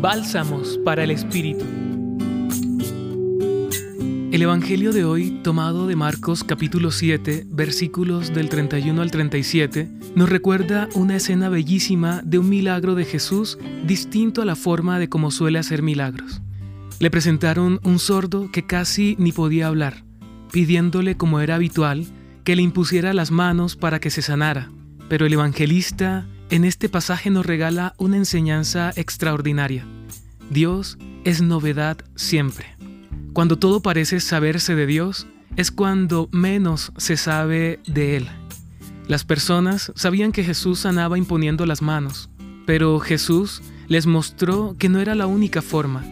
Bálsamos para el Espíritu. El Evangelio de hoy, tomado de Marcos capítulo 7, versículos del 31 al 37, nos recuerda una escena bellísima de un milagro de Jesús distinto a la forma de cómo suele hacer milagros. Le presentaron un sordo que casi ni podía hablar, pidiéndole como era habitual que le impusiera las manos para que se sanara. Pero el evangelista en este pasaje nos regala una enseñanza extraordinaria. Dios es novedad siempre. Cuando todo parece saberse de Dios, es cuando menos se sabe de Él. Las personas sabían que Jesús sanaba imponiendo las manos, pero Jesús les mostró que no era la única forma,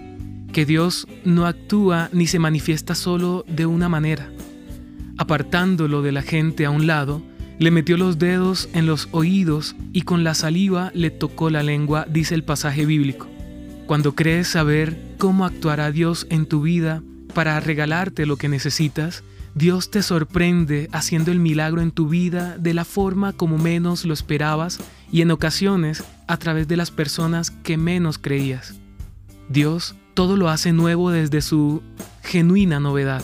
que Dios no actúa ni se manifiesta solo de una manera. Apartándolo de la gente a un lado, le metió los dedos en los oídos y con la saliva le tocó la lengua, dice el pasaje bíblico. Cuando crees saber cómo actuará Dios en tu vida para regalarte lo que necesitas, Dios te sorprende haciendo el milagro en tu vida de la forma como menos lo esperabas y en ocasiones a través de las personas que menos creías. Dios todo lo hace nuevo desde su genuina novedad,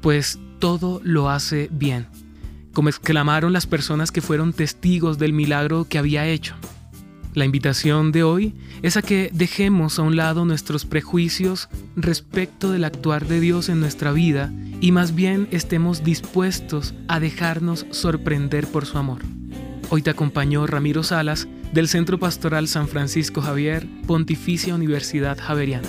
pues todo lo hace bien como exclamaron las personas que fueron testigos del milagro que había hecho. La invitación de hoy es a que dejemos a un lado nuestros prejuicios respecto del actuar de Dios en nuestra vida y más bien estemos dispuestos a dejarnos sorprender por su amor. Hoy te acompañó Ramiro Salas del Centro Pastoral San Francisco Javier, Pontificia Universidad Javeriana.